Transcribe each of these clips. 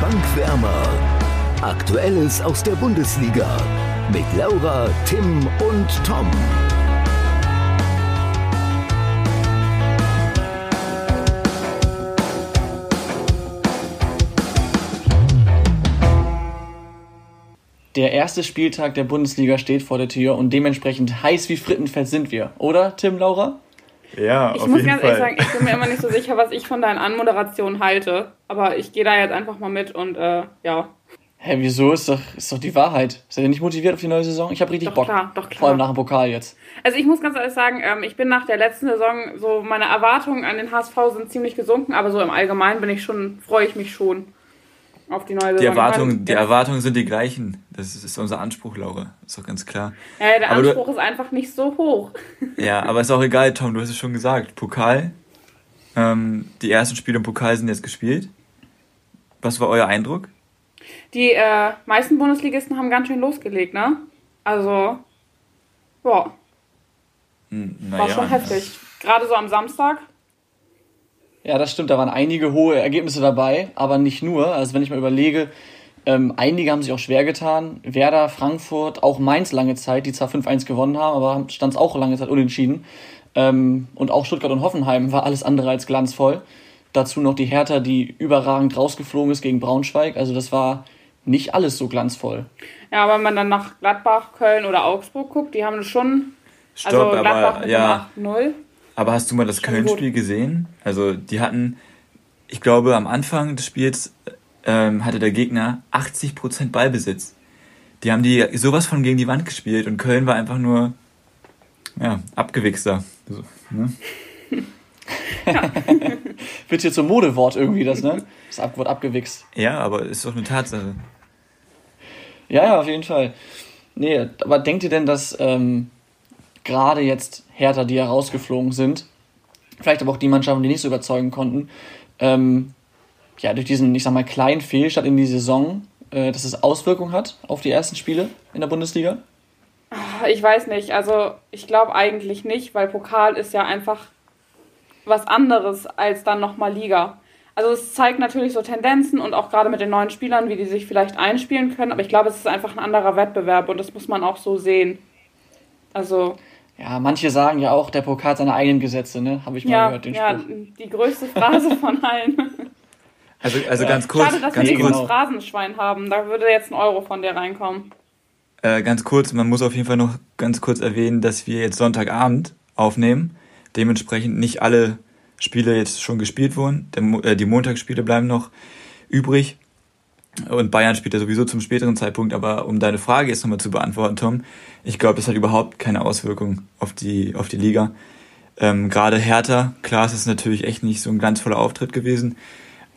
Bankwärmer. Aktuelles aus der Bundesliga mit Laura, Tim und Tom. Der erste Spieltag der Bundesliga steht vor der Tür und dementsprechend heiß wie Frittenfett sind wir, oder Tim, Laura? Ja, ich auf muss jeden ganz Fall. ehrlich sagen, ich bin mir immer nicht so sicher, was ich von deinen Anmoderationen halte. Aber ich gehe da jetzt einfach mal mit und äh, ja. Hä, wieso? Ist doch, ist doch die Wahrheit. Seid ihr nicht motiviert auf die neue Saison? Ich habe richtig doch, Bock. Klar, doch klar. Vor allem nach dem Pokal jetzt. Also ich muss ganz ehrlich sagen, ähm, ich bin nach der letzten Saison, so meine Erwartungen an den HSV sind ziemlich gesunken, aber so im Allgemeinen bin ich schon, freue ich mich schon auf die neue Saison. Die Erwartungen, die Erwartungen sind die gleichen. Das ist, ist unser Anspruch, Laura. Ist doch ganz klar. Ja, der aber Anspruch du, ist einfach nicht so hoch. Ja, aber ist auch egal, Tom, du hast es schon gesagt. Pokal. Ähm, die ersten Spiele im Pokal sind jetzt gespielt. Was war euer Eindruck? Die äh, meisten Bundesligisten haben ganz schön losgelegt, ne? Also, boah. Hm, war ja, schon heftig. Gerade so am Samstag. Ja, das stimmt. Da waren einige hohe Ergebnisse dabei, aber nicht nur. Also wenn ich mal überlege, ähm, einige haben sich auch schwer getan. Werder, Frankfurt, auch Mainz lange Zeit, die zwar 5-1 gewonnen haben, aber stand es auch lange Zeit unentschieden. Ähm, und auch Stuttgart und Hoffenheim war alles andere als glanzvoll. Dazu noch die Hertha, die überragend rausgeflogen ist gegen Braunschweig. Also das war nicht alles so glanzvoll. Ja, aber wenn man dann nach Gladbach, Köln oder Augsburg guckt, die haben schon. Stopp, also Gladbach aber, ja. 8-0. Aber hast du mal das Köln-Spiel gesehen? Also die hatten, ich glaube, am Anfang des Spiels ähm, hatte der Gegner 80% Ballbesitz. Die haben die sowas von gegen die Wand gespielt und Köln war einfach nur ja, abgewichster. So, ne? ja. Wird hier zum Modewort irgendwie das, ne? Das Wort abgewichst. Ja, aber ist doch eine Tatsache. Ja, ja, auf jeden Fall. Nee, aber denkt ihr denn, dass ähm, gerade jetzt Hertha, die herausgeflogen sind, vielleicht aber auch die Mannschaften, die nicht so überzeugen konnten, ähm, ja, durch diesen, ich sag mal, kleinen Fehlstart in die Saison, äh, dass es Auswirkungen hat auf die ersten Spiele in der Bundesliga? Ich weiß nicht. Also, ich glaube eigentlich nicht, weil Pokal ist ja einfach was anderes als dann nochmal Liga. Also es zeigt natürlich so Tendenzen und auch gerade mit den neuen Spielern, wie die sich vielleicht einspielen können, aber ich glaube, es ist einfach ein anderer Wettbewerb und das muss man auch so sehen. Also. Ja, manche sagen ja auch, der Pokal hat seine eigenen Gesetze, ne? Habe ich mal ja, gehört, den ja, Spruch. Ja, die größte Phrase von allen. Also, also ganz kurz. Schade, dass ganz wir nicht kurz. das Phrasenschwein haben. Da würde jetzt ein Euro von dir reinkommen. Äh, ganz kurz, man muss auf jeden Fall noch ganz kurz erwähnen, dass wir jetzt Sonntagabend aufnehmen. Dementsprechend nicht alle Spiele jetzt schon gespielt wurden. Der, äh, die Montagsspiele bleiben noch übrig. Und Bayern spielt ja sowieso zum späteren Zeitpunkt. Aber um deine Frage jetzt nochmal zu beantworten, Tom, ich glaube, das hat überhaupt keine Auswirkung auf die, auf die Liga. Ähm, Gerade Hertha, klar, es ist natürlich echt nicht so ein glanzvoller Auftritt gewesen.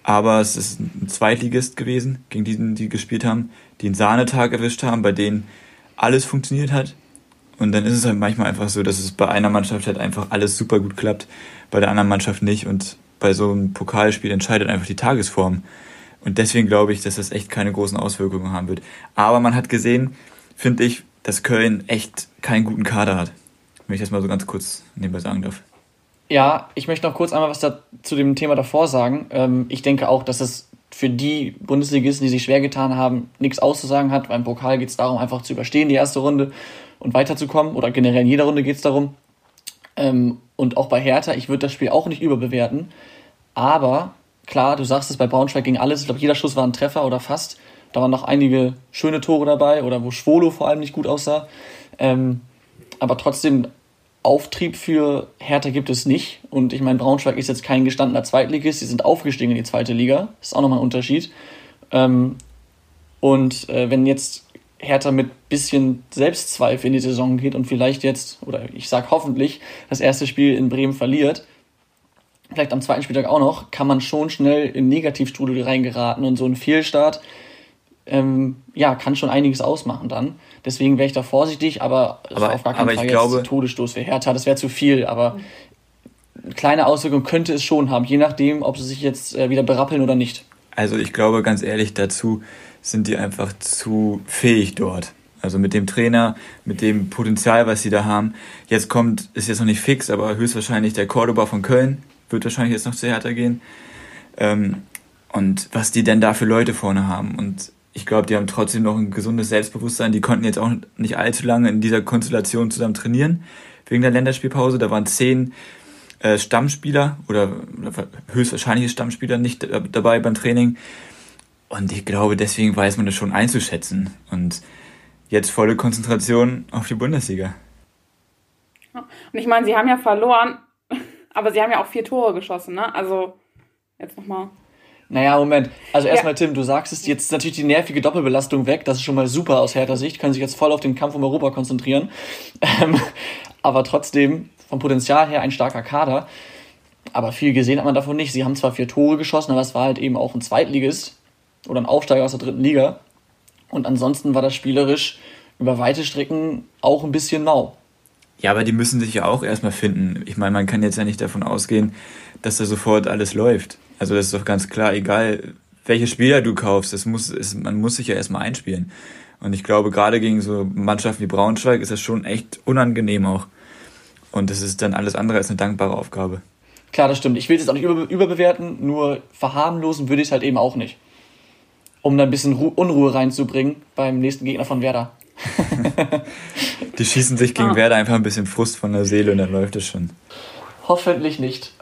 Aber es ist ein Zweitligist gewesen, gegen die, die gespielt haben, die einen Sahnetag erwischt haben, bei denen alles funktioniert hat. Und dann ist es halt manchmal einfach so, dass es bei einer Mannschaft halt einfach alles super gut klappt, bei der anderen Mannschaft nicht. Und bei so einem Pokalspiel entscheidet einfach die Tagesform. Und deswegen glaube ich, dass das echt keine großen Auswirkungen haben wird. Aber man hat gesehen, finde ich, dass Köln echt keinen guten Kader hat. Wenn ich das mal so ganz kurz nebenbei sagen darf. Ja, ich möchte noch kurz einmal was da, zu dem Thema davor sagen. Ähm, ich denke auch, dass es für die Bundesligisten, die sich schwer getan haben, nichts auszusagen hat. Beim Pokal geht es darum, einfach zu überstehen, die erste Runde und weiterzukommen. Oder generell in jeder Runde geht es darum. Ähm, und auch bei Hertha, ich würde das Spiel auch nicht überbewerten. Aber klar, du sagst es, bei Braunschweig ging alles. Ich glaube, jeder Schuss war ein Treffer oder fast. Da waren noch einige schöne Tore dabei oder wo Schwolo vor allem nicht gut aussah. Ähm, aber trotzdem, Auftrieb für Hertha gibt es nicht. Und ich meine, Braunschweig ist jetzt kein gestandener Zweitligist. Sie sind aufgestiegen in die zweite Liga. Das ist auch nochmal ein Unterschied. Ähm, und äh, wenn jetzt Hertha mit bisschen Selbstzweifel in die Saison geht und vielleicht jetzt, oder ich sage hoffentlich, das erste Spiel in Bremen verliert, vielleicht am zweiten Spieltag auch noch, kann man schon schnell in Negativstrudel reingeraten und so ein Fehlstart, ähm, ja, kann schon einiges ausmachen dann. Deswegen wäre ich da vorsichtig, aber, aber auf gar keinen Fall jetzt glaube, Todesstoß für Hertha, das wäre zu viel, aber eine kleine Auswirkung könnte es schon haben, je nachdem, ob sie sich jetzt äh, wieder berappeln oder nicht. Also ich glaube ganz ehrlich dazu, sind die einfach zu fähig dort. Also mit dem Trainer, mit dem Potenzial, was sie da haben. Jetzt kommt, ist jetzt noch nicht fix, aber höchstwahrscheinlich der Cordoba von Köln wird wahrscheinlich jetzt noch zu Hertha gehen. Ähm, und was die denn da für Leute vorne haben. Und ich glaube, die haben trotzdem noch ein gesundes Selbstbewusstsein. Die konnten jetzt auch nicht allzu lange in dieser Konstellation zusammen trainieren, wegen der Länderspielpause. Da waren zehn äh, Stammspieler oder höchstwahrscheinliche Stammspieler nicht dabei beim Training. Und ich glaube, deswegen weiß man das schon einzuschätzen. Und jetzt volle Konzentration auf die Bundesliga. Und ich meine, sie haben ja verloren, aber sie haben ja auch vier Tore geschossen, ne? Also, jetzt nochmal. Naja, Moment. Also erstmal, ja. Tim, du sagst es, jetzt ist natürlich die nervige Doppelbelastung weg. Das ist schon mal super aus härter Sicht. Können sich jetzt voll auf den Kampf um Europa konzentrieren. Ähm, aber trotzdem, vom Potenzial her ein starker Kader. Aber viel gesehen hat man davon nicht. Sie haben zwar vier Tore geschossen, aber es war halt eben auch ein Zweitligist oder ein Aufsteiger aus der dritten Liga. Und ansonsten war das spielerisch über weite Strecken auch ein bisschen mau. Ja, aber die müssen sich ja auch erstmal finden. Ich meine, man kann jetzt ja nicht davon ausgehen, dass da sofort alles läuft. Also das ist doch ganz klar, egal welche Spieler du kaufst, das muss, ist, man muss sich ja erstmal einspielen. Und ich glaube, gerade gegen so Mannschaften wie Braunschweig ist das schon echt unangenehm auch. Und das ist dann alles andere als eine dankbare Aufgabe. Klar, das stimmt. Ich will es jetzt auch nicht über, überbewerten, nur verharmlosen würde ich es halt eben auch nicht. Um da ein bisschen Ru Unruhe reinzubringen beim nächsten Gegner von Werder. Die schießen sich gegen ah. Werder einfach ein bisschen Frust von der Seele und dann läuft es schon. Hoffentlich nicht.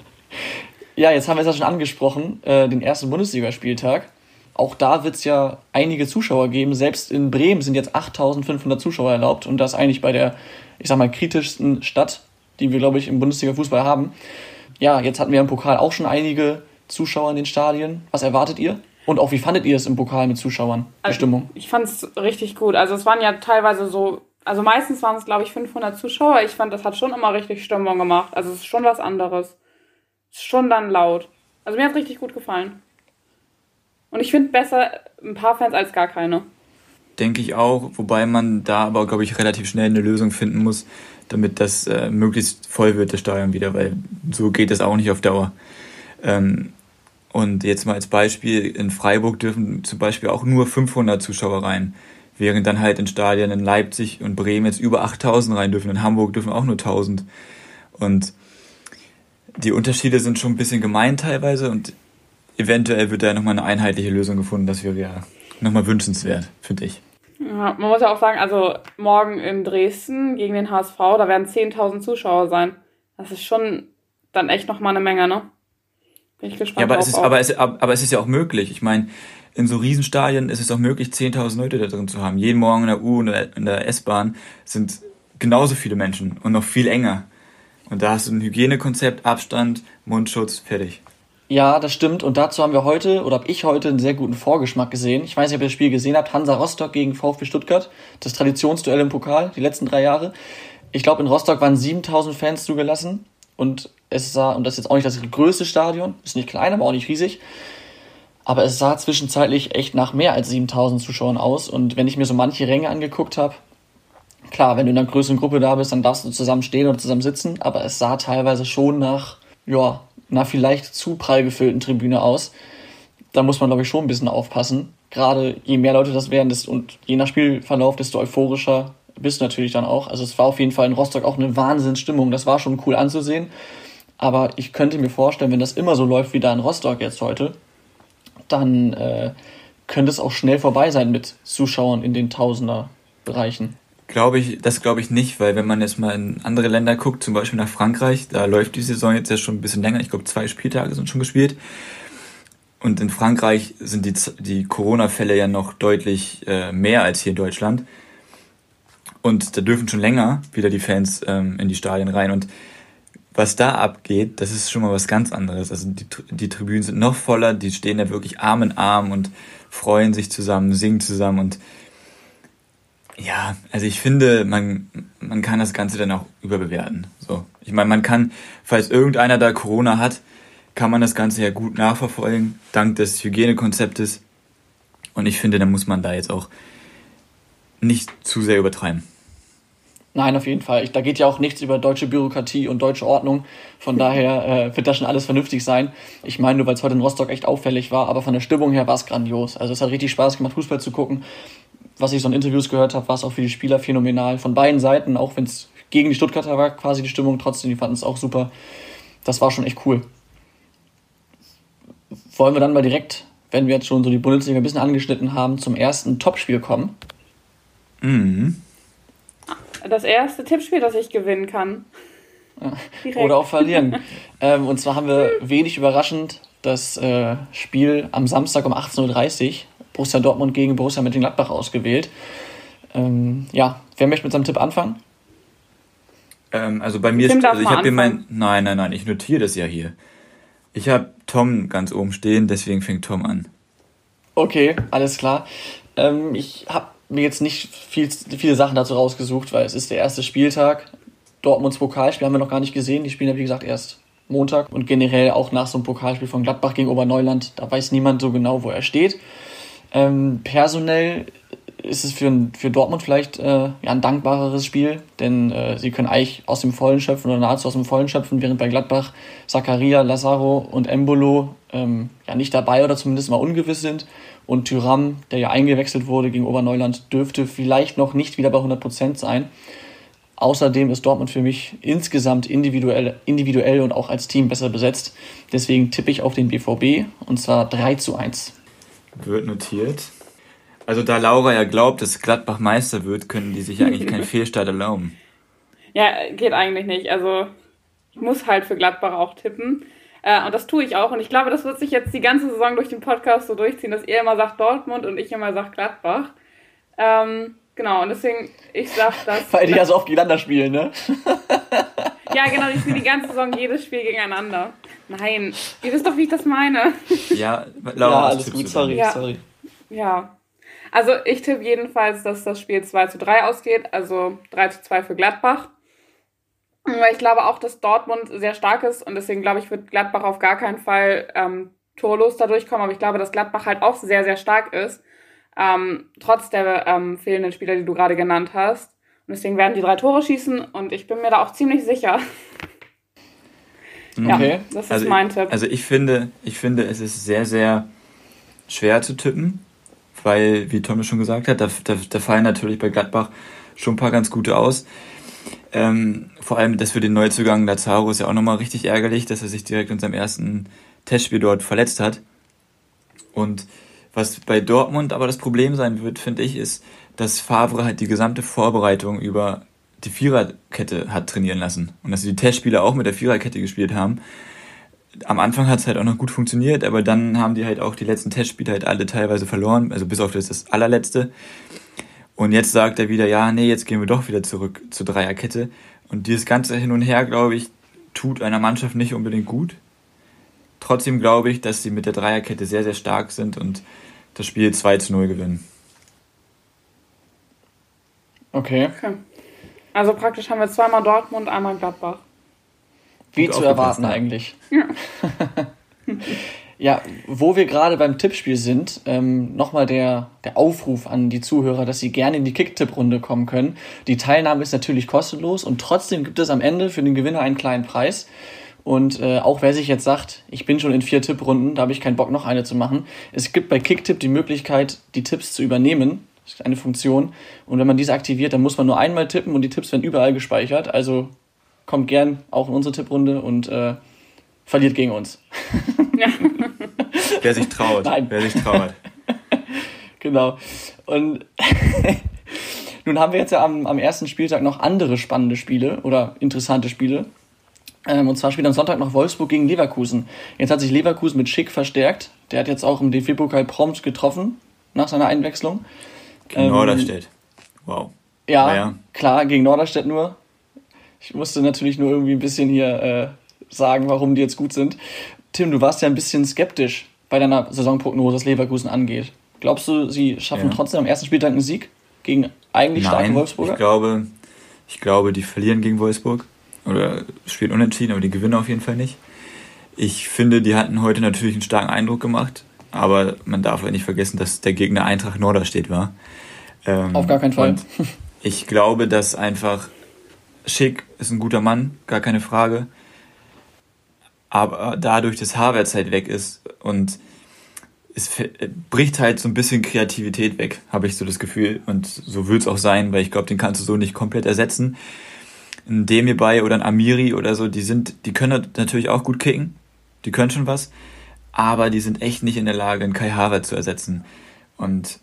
ja, jetzt haben wir es ja schon angesprochen, äh, den ersten Bundesligaspieltag. Auch da wird es ja einige Zuschauer geben. Selbst in Bremen sind jetzt 8500 Zuschauer erlaubt und das eigentlich bei der, ich sag mal, kritischsten Stadt, die wir, glaube ich, im Bundesliga-Fußball haben. Ja, jetzt hatten wir im Pokal auch schon einige Zuschauer in den Stadien. Was erwartet ihr? Und auch wie fandet ihr es im Pokal mit Zuschauern, die also, Stimmung? Ich fand es richtig gut. Also es waren ja teilweise so, also meistens waren es glaube ich 500 Zuschauer. Ich fand, das hat schon immer richtig Stimmung gemacht. Also es ist schon was anderes. Es ist schon dann laut. Also mir hat es richtig gut gefallen. Und ich finde besser ein paar Fans als gar keine. Denke ich auch, wobei man da aber, glaube ich, relativ schnell eine Lösung finden muss, damit das äh, möglichst voll wird, das Stadion wieder, weil so geht es auch nicht auf Dauer. Ähm, und jetzt mal als Beispiel, in Freiburg dürfen zum Beispiel auch nur 500 Zuschauer rein, während dann halt in Stadien in Leipzig und Bremen jetzt über 8000 rein dürfen. In Hamburg dürfen auch nur 1000. Und die Unterschiede sind schon ein bisschen gemein teilweise und eventuell wird da nochmal eine einheitliche Lösung gefunden. Das wäre ja nochmal wünschenswert, finde ich. Ja, man muss ja auch sagen, also morgen in Dresden gegen den HSV, da werden 10.000 Zuschauer sein. Das ist schon dann echt nochmal eine Menge, ne? Bin ich gespannt. Ja, aber, es ist, aber, es, aber es ist ja auch möglich. Ich meine, in so Riesenstadien ist es auch möglich, 10.000 Leute da drin zu haben. Jeden Morgen in der U und in der S-Bahn sind genauso viele Menschen und noch viel enger. Und da hast du ein Hygienekonzept, Abstand, Mundschutz, fertig. Ja, das stimmt. Und dazu haben wir heute, oder habe ich heute einen sehr guten Vorgeschmack gesehen. Ich weiß nicht, ob ihr das Spiel gesehen habt. Hansa Rostock gegen VfB Stuttgart. Das Traditionsduell im Pokal, die letzten drei Jahre. Ich glaube, in Rostock waren 7000 Fans zugelassen. Und es sah, und das ist jetzt auch nicht das größte Stadion, ist nicht klein, aber auch nicht riesig. Aber es sah zwischenzeitlich echt nach mehr als 7000 Zuschauern aus. Und wenn ich mir so manche Ränge angeguckt habe, klar, wenn du in einer größeren Gruppe da bist, dann darfst du zusammen stehen oder zusammen sitzen. Aber es sah teilweise schon nach, ja, einer vielleicht zu prall gefüllten Tribüne aus. Da muss man, glaube ich, schon ein bisschen aufpassen. Gerade je mehr Leute das werden und je nach Spielverlauf, desto euphorischer bist natürlich dann auch. Also es war auf jeden Fall in Rostock auch eine Wahnsinnsstimmung. Das war schon cool anzusehen. Aber ich könnte mir vorstellen, wenn das immer so läuft wie da in Rostock jetzt heute, dann äh, könnte es auch schnell vorbei sein mit Zuschauern in den Tausender-Bereichen. Glaube ich, das glaube ich nicht, weil wenn man jetzt mal in andere Länder guckt, zum Beispiel nach Frankreich, da läuft die Saison jetzt ja schon ein bisschen länger. Ich glaube, zwei Spieltage sind schon gespielt. Und in Frankreich sind die, die Corona-Fälle ja noch deutlich äh, mehr als hier in Deutschland. Und da dürfen schon länger wieder die Fans ähm, in die Stadien rein. Und was da abgeht, das ist schon mal was ganz anderes. Also die, die Tribünen sind noch voller, die stehen da wirklich Arm in Arm und freuen sich zusammen, singen zusammen und ja, also ich finde, man, man kann das Ganze dann auch überbewerten. So. Ich meine, man kann, falls irgendeiner da Corona hat, kann man das Ganze ja gut nachverfolgen, dank des Hygienekonzeptes. Und ich finde, da muss man da jetzt auch nicht zu sehr übertreiben. Nein, auf jeden Fall. Ich, da geht ja auch nichts über deutsche Bürokratie und deutsche Ordnung. Von daher äh, wird da schon alles vernünftig sein. Ich meine nur, weil es heute in Rostock echt auffällig war, aber von der Stimmung her war es grandios. Also es hat richtig Spaß gemacht, Fußball zu gucken. Was ich so in Interviews gehört habe, war es auch für die Spieler phänomenal. Von beiden Seiten, auch wenn es gegen die Stuttgarter war, quasi die Stimmung, trotzdem, die fanden es auch super. Das war schon echt cool. wollen wir dann mal direkt, wenn wir jetzt schon so die Bundesliga ein bisschen angeschnitten haben, zum ersten Topspiel kommen. Mhm. Das erste Tippspiel, das ich gewinnen kann. Direkt. Oder auch verlieren. ähm, und zwar haben wir wenig überraschend das äh, Spiel am Samstag um 18.30 Uhr, Borussia Dortmund gegen Borussia Mönchengladbach ausgewählt. Ähm, ja, wer möchte mit seinem Tipp anfangen? Ähm, also bei mir ist, also ich habe hier mein, nein, nein, nein, ich notiere das ja hier. Ich habe Tom ganz oben stehen, deswegen fängt Tom an. Okay, alles klar. Ähm, ich habe mir jetzt nicht viel, viele Sachen dazu rausgesucht, weil es ist der erste Spieltag. Dortmunds Pokalspiel haben wir noch gar nicht gesehen. Die spielen ja, wie gesagt, erst Montag und generell auch nach so einem Pokalspiel von Gladbach gegen Oberneuland. Da weiß niemand so genau, wo er steht. Ähm, personell ist es für, für Dortmund vielleicht äh, ja, ein dankbareres Spiel, denn äh, sie können eigentlich aus dem Vollen schöpfen oder nahezu aus dem Vollen schöpfen, während bei Gladbach Zakaria, Lazaro und Embolo ähm, ja nicht dabei oder zumindest mal ungewiss sind. Und Tyram, der ja eingewechselt wurde gegen Oberneuland, dürfte vielleicht noch nicht wieder bei 100% sein. Außerdem ist Dortmund für mich insgesamt individuell, individuell und auch als Team besser besetzt. Deswegen tippe ich auf den BVB und zwar 3 zu 1. Wird notiert. Also da Laura ja glaubt, dass Gladbach Meister wird, können die sich eigentlich keinen Fehlstart erlauben. Ja, geht eigentlich nicht. Also ich muss halt für Gladbach auch tippen. Äh, und das tue ich auch. Und ich glaube, das wird sich jetzt die ganze Saison durch den Podcast so durchziehen, dass ihr immer sagt Dortmund und ich immer sage Gladbach. Ähm, genau, und deswegen, ich sag das. Weil die ja so oft gegeneinander spielen, ne? ja, genau, die spielen die ganze Saison jedes Spiel gegeneinander. Nein, ihr wisst doch, wie ich das meine. Ja, Laura, ja alles gut, sorry, ja. sorry. Ja, also ich tippe jedenfalls, dass das Spiel 2 zu 3 ausgeht, also 3 zu 2 für Gladbach. Weil ich glaube auch, dass Dortmund sehr stark ist und deswegen glaube ich, wird Gladbach auf gar keinen Fall ähm, torlos da durchkommen. Aber ich glaube, dass Gladbach halt auch sehr, sehr stark ist, ähm, trotz der ähm, fehlenden Spieler, die du gerade genannt hast. Und deswegen werden die drei Tore schießen und ich bin mir da auch ziemlich sicher. Okay. Ja, das ist also mein Tipp. Also ich finde, ich finde, es ist sehr, sehr schwer zu tippen weil, wie Thomas schon gesagt hat, da, da, da fallen natürlich bei Gladbach schon ein paar ganz gute aus. Ähm, vor allem das für den Neuzugang Lazaro ist ja auch nochmal richtig ärgerlich, dass er sich direkt in seinem ersten Testspiel dort verletzt hat. Und was bei Dortmund aber das Problem sein wird, finde ich, ist, dass Favre halt die gesamte Vorbereitung über die Viererkette hat trainieren lassen. Und dass sie die Testspiele auch mit der Viererkette gespielt haben am Anfang hat es halt auch noch gut funktioniert, aber dann haben die halt auch die letzten Testspiele halt alle teilweise verloren, also bis auf das, das allerletzte. Und jetzt sagt er wieder, ja, nee, jetzt gehen wir doch wieder zurück zur Dreierkette. Und dieses ganze Hin und Her, glaube ich, tut einer Mannschaft nicht unbedingt gut. Trotzdem glaube ich, dass sie mit der Dreierkette sehr, sehr stark sind und das Spiel 2 zu 0 gewinnen. Okay. okay. Also praktisch haben wir zweimal Dortmund, einmal Gladbach. Wie zu erwarten eigentlich. Ja. ja, wo wir gerade beim Tippspiel sind, ähm, nochmal der, der Aufruf an die Zuhörer, dass sie gerne in die Kick-Tipp-Runde kommen können. Die Teilnahme ist natürlich kostenlos und trotzdem gibt es am Ende für den Gewinner einen kleinen Preis. Und äh, auch wer sich jetzt sagt, ich bin schon in vier Tipprunden, da habe ich keinen Bock, noch eine zu machen. Es gibt bei Kicktipp die Möglichkeit, die Tipps zu übernehmen. Das ist eine Funktion. Und wenn man diese aktiviert, dann muss man nur einmal tippen und die Tipps werden überall gespeichert. Also kommt gern auch in unsere Tipprunde und äh, verliert gegen uns. Ja. wer sich traut. Nein. Wer sich traut. genau. Und nun haben wir jetzt ja am, am ersten Spieltag noch andere spannende Spiele oder interessante Spiele. Ähm, und zwar spielt am Sonntag noch Wolfsburg gegen Leverkusen. Jetzt hat sich Leverkusen mit Schick verstärkt. Der hat jetzt auch im DFB-Pokal prompt getroffen nach seiner Einwechslung. Gegen ähm, Norderstedt. Wow. Ja, ja, klar, gegen Norderstedt nur. Ich musste natürlich nur irgendwie ein bisschen hier äh, sagen, warum die jetzt gut sind. Tim, du warst ja ein bisschen skeptisch bei deiner Saisonprognose, was Leverkusen angeht. Glaubst du, sie schaffen ja. trotzdem am ersten Spieltag einen Sieg gegen eigentlich Nein, starke Wolfsburger? Ich glaube, ich glaube, die verlieren gegen Wolfsburg oder spielen unentschieden, aber die gewinnen auf jeden Fall nicht. Ich finde, die hatten heute natürlich einen starken Eindruck gemacht, aber man darf ja nicht vergessen, dass der Gegner Eintracht Norderstedt war. Ähm, auf gar keinen Fall. ich glaube, dass einfach Schick ist ein guter Mann, gar keine Frage. Aber dadurch, dass Havertz halt weg ist und es bricht halt so ein bisschen Kreativität weg, habe ich so das Gefühl. Und so wird es auch sein, weil ich glaube, den kannst du so nicht komplett ersetzen. Ein Demirbay oder ein Amiri oder so, die sind, die können natürlich auch gut kicken. Die können schon was. aber die sind echt nicht in der Lage, einen Kai Harvard zu ersetzen. Und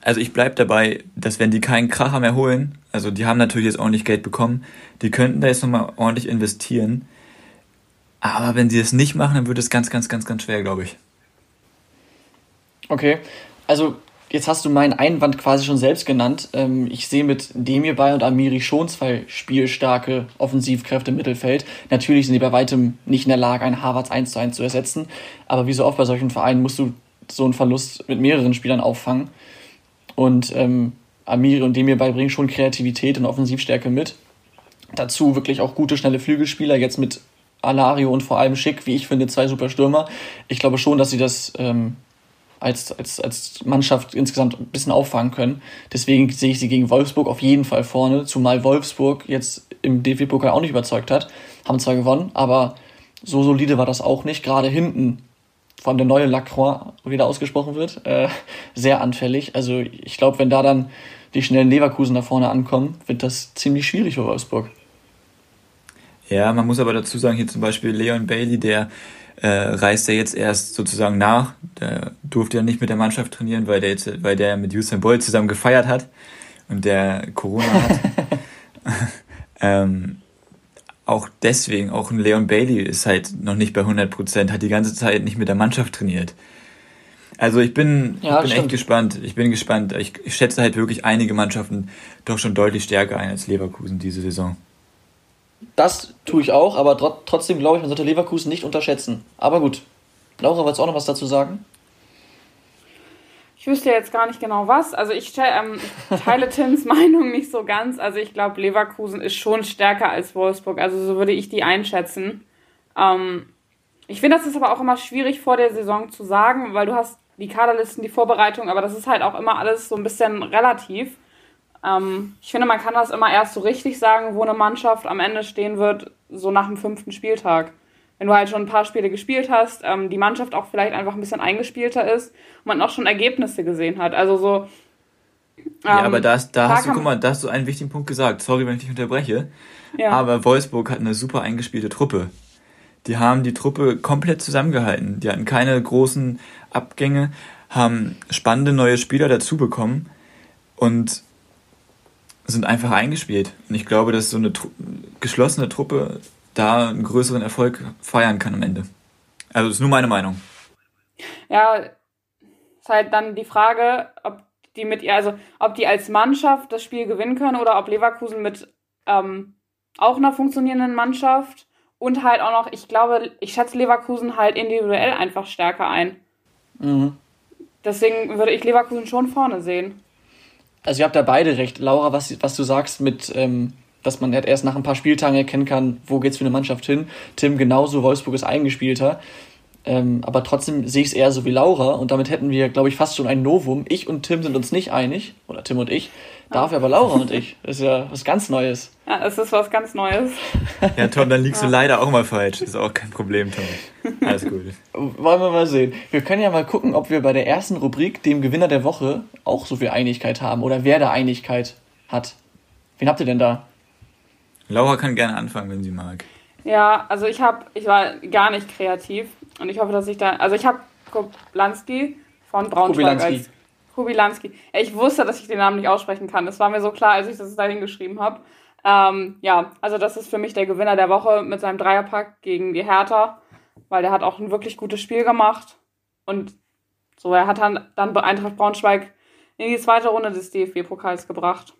also ich bleibe dabei, dass wenn die keinen Kracher mehr holen, also die haben natürlich jetzt ordentlich Geld bekommen, die könnten da jetzt nochmal ordentlich investieren. Aber wenn sie es nicht machen, dann wird es ganz, ganz, ganz, ganz schwer, glaube ich. Okay, also jetzt hast du meinen Einwand quasi schon selbst genannt. Ähm, ich sehe mit Demir und Amiri schon zwei spielstarke Offensivkräfte im Mittelfeld. Natürlich sind die bei weitem nicht in der Lage, einen Harvards 1 zu 1 zu ersetzen. Aber wie so oft bei solchen Vereinen musst du so einen Verlust mit mehreren Spielern auffangen. Und ähm, Amiri und Demir beibringen schon Kreativität und Offensivstärke mit. Dazu wirklich auch gute, schnelle Flügelspieler, jetzt mit Alario und vor allem Schick, wie ich finde, zwei super Stürmer. Ich glaube schon, dass sie das ähm, als, als, als Mannschaft insgesamt ein bisschen auffangen können. Deswegen sehe ich sie gegen Wolfsburg auf jeden Fall vorne, zumal Wolfsburg jetzt im DFB-Pokal auch nicht überzeugt hat. Haben zwar gewonnen, aber so solide war das auch nicht. Gerade hinten allem der neue Lacroix, wie der ausgesprochen wird, äh, sehr anfällig. Also ich glaube, wenn da dann die schnellen Leverkusen da vorne ankommen, wird das ziemlich schwierig für Wolfsburg. Ja, man muss aber dazu sagen, hier zum Beispiel Leon Bailey, der äh, reist ja jetzt erst sozusagen nach. Der durfte ja nicht mit der Mannschaft trainieren, weil der jetzt, weil der mit Usain Bolt zusammen gefeiert hat und der Corona hat. ähm, auch deswegen, auch ein Leon Bailey ist halt noch nicht bei 100 Prozent, hat die ganze Zeit nicht mit der Mannschaft trainiert. Also ich bin, ja, ich bin echt gespannt. Ich bin gespannt. Ich, ich schätze halt wirklich einige Mannschaften doch schon deutlich stärker ein als Leverkusen diese Saison. Das tue ich auch, aber trotzdem glaube ich, man sollte Leverkusen nicht unterschätzen. Aber gut. Laura, wolltest du auch noch was dazu sagen? Ich wüsste jetzt gar nicht genau was. Also ich, ähm, ich teile Tims Meinung nicht so ganz. Also ich glaube, Leverkusen ist schon stärker als Wolfsburg. Also so würde ich die einschätzen. Ähm, ich finde, das ist aber auch immer schwierig vor der Saison zu sagen, weil du hast die Kaderlisten, die Vorbereitung, aber das ist halt auch immer alles so ein bisschen relativ. Ähm, ich finde, man kann das immer erst so richtig sagen, wo eine Mannschaft am Ende stehen wird, so nach dem fünften Spieltag wenn du halt schon ein paar Spiele gespielt hast, ähm, die Mannschaft auch vielleicht einfach ein bisschen eingespielter ist und man auch schon Ergebnisse gesehen hat. Also so. Ähm, ja, aber da, da hast du, guck mal, da hast du einen wichtigen Punkt gesagt. Sorry, wenn ich dich unterbreche. Ja. Aber Wolfsburg hat eine super eingespielte Truppe. Die haben die Truppe komplett zusammengehalten. Die hatten keine großen Abgänge, haben spannende neue Spieler dazu bekommen und sind einfach eingespielt. Und ich glaube, dass so eine Tru geschlossene Truppe da einen größeren Erfolg feiern kann am Ende. Also das ist nur meine Meinung. Ja, ist halt dann die Frage, ob die mit ihr, also ob die als Mannschaft das Spiel gewinnen können oder ob Leverkusen mit ähm, auch einer funktionierenden Mannschaft und halt auch noch, ich glaube, ich schätze Leverkusen halt individuell einfach stärker ein. Mhm. Deswegen würde ich Leverkusen schon vorne sehen. Also ihr habt da beide recht. Laura, was, was du sagst mit, ähm, dass man halt erst nach ein paar Spieltagen erkennen kann, wo geht's für eine Mannschaft hin. Tim genauso, Wolfsburg ist eingespielter. Ähm, aber trotzdem sehe ich es eher so wie Laura und damit hätten wir, glaube ich, fast schon ein Novum. Ich und Tim sind uns nicht einig, oder Tim und ich, dafür aber Laura und ich. Das ist ja was ganz Neues. Ja, es ist was ganz Neues. Ja, Tom, dann liegst ja. du leider auch mal falsch. Das ist auch kein Problem, Tom. Alles gut. Wollen wir mal sehen. Wir können ja mal gucken, ob wir bei der ersten Rubrik, dem Gewinner der Woche, auch so viel Einigkeit haben oder wer da Einigkeit hat. Wen habt ihr denn da? Laura kann gerne anfangen, wenn sie mag. Ja, also ich habe, ich war gar nicht kreativ und ich hoffe, dass ich da, also ich habe Kublanski von Braunschweig als Kubilanski. Ich wusste, dass ich den Namen nicht aussprechen kann. Das war mir so klar, als ich das da hingeschrieben habe. Ähm, ja, also das ist für mich der Gewinner der Woche mit seinem Dreierpack gegen die Hertha, weil der hat auch ein wirklich gutes Spiel gemacht und so, er hat dann, dann Eintracht Braunschweig in die zweite Runde des DFB-Pokals gebracht.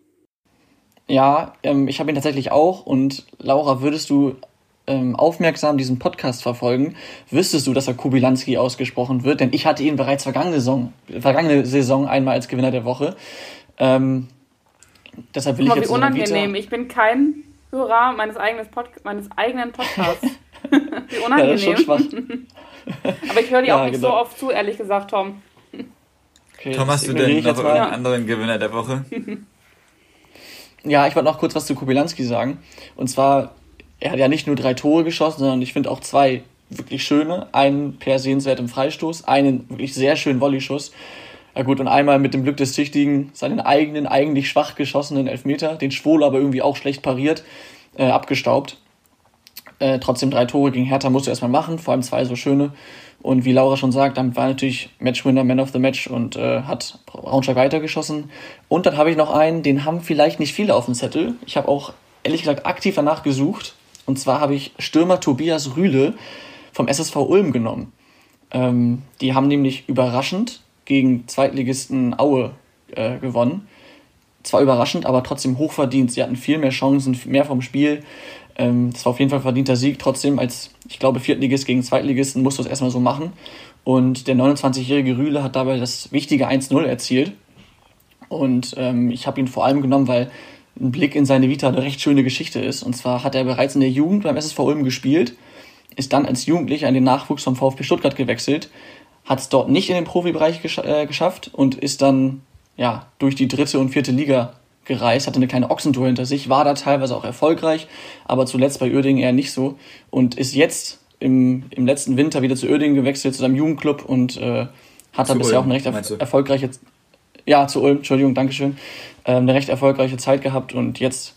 Ja, ähm, ich habe ihn tatsächlich auch. Und Laura, würdest du ähm, aufmerksam diesen Podcast verfolgen, wüsstest du, dass er Kubilanski ausgesprochen wird, denn ich hatte ihn bereits vergangene Saison, vergangene Saison einmal als Gewinner der Woche. Ähm, deshalb will Aber ich jetzt wie unangenehm. Ich bin kein Hörer meines, eigenes Pod meines eigenen Podcasts. wie unangenehm. Ja, das ist schon schwach. Aber ich höre die ja, auch nicht genau. so oft zu, ehrlich gesagt, Tom. Okay, Tom, hast du denn noch einen anderen Gewinner der Woche? Ja, ich wollte noch kurz was zu Kubilanski sagen. Und zwar, er hat ja nicht nur drei Tore geschossen, sondern ich finde auch zwei wirklich schöne. Einen per sehenswert im Freistoß, einen wirklich sehr schönen Volleyschuss. Ja gut, und einmal mit dem Glück des Tüchtigen seinen eigenen, eigentlich schwach geschossenen Elfmeter, den Schwol aber irgendwie auch schlecht pariert, äh, abgestaubt. Äh, trotzdem drei Tore gegen Hertha musst du erstmal machen, vor allem zwei so schöne. Und wie Laura schon sagt, damit war natürlich Matchwinner, Man of the Match und äh, hat Braunschweig weitergeschossen. Und dann habe ich noch einen, den haben vielleicht nicht viele auf dem Zettel. Ich habe auch ehrlich gesagt aktiv danach gesucht. Und zwar habe ich Stürmer Tobias Rühle vom SSV Ulm genommen. Ähm, die haben nämlich überraschend gegen Zweitligisten Aue äh, gewonnen. Zwar überraschend, aber trotzdem hochverdient. Sie hatten viel mehr Chancen, mehr vom Spiel. Ähm, das war auf jeden Fall ein verdienter Sieg. Trotzdem, als ich glaube, Viertligist gegen Zweitligisten musst du es erstmal so machen. Und der 29-jährige Rühle hat dabei das wichtige 1-0 erzielt. Und ähm, ich habe ihn vor allem genommen, weil ein Blick in seine Vita eine recht schöne Geschichte ist. Und zwar hat er bereits in der Jugend beim SSV Ulm gespielt, ist dann als Jugendlicher in den Nachwuchs vom VfB Stuttgart gewechselt, hat es dort nicht in den Profibereich gesch äh, geschafft und ist dann ja durch die dritte und vierte Liga gereist, hatte eine kleine Ochsentour hinter sich, war da teilweise auch erfolgreich, aber zuletzt bei Uerdingen eher nicht so und ist jetzt im, im letzten Winter wieder zu Uerdingen gewechselt, zu seinem Jugendclub und äh, hat da bisher Ulm, auch eine recht erf erfolgreiche, ja, zu Ulm, Entschuldigung, Dankeschön, äh, eine recht erfolgreiche Zeit gehabt und jetzt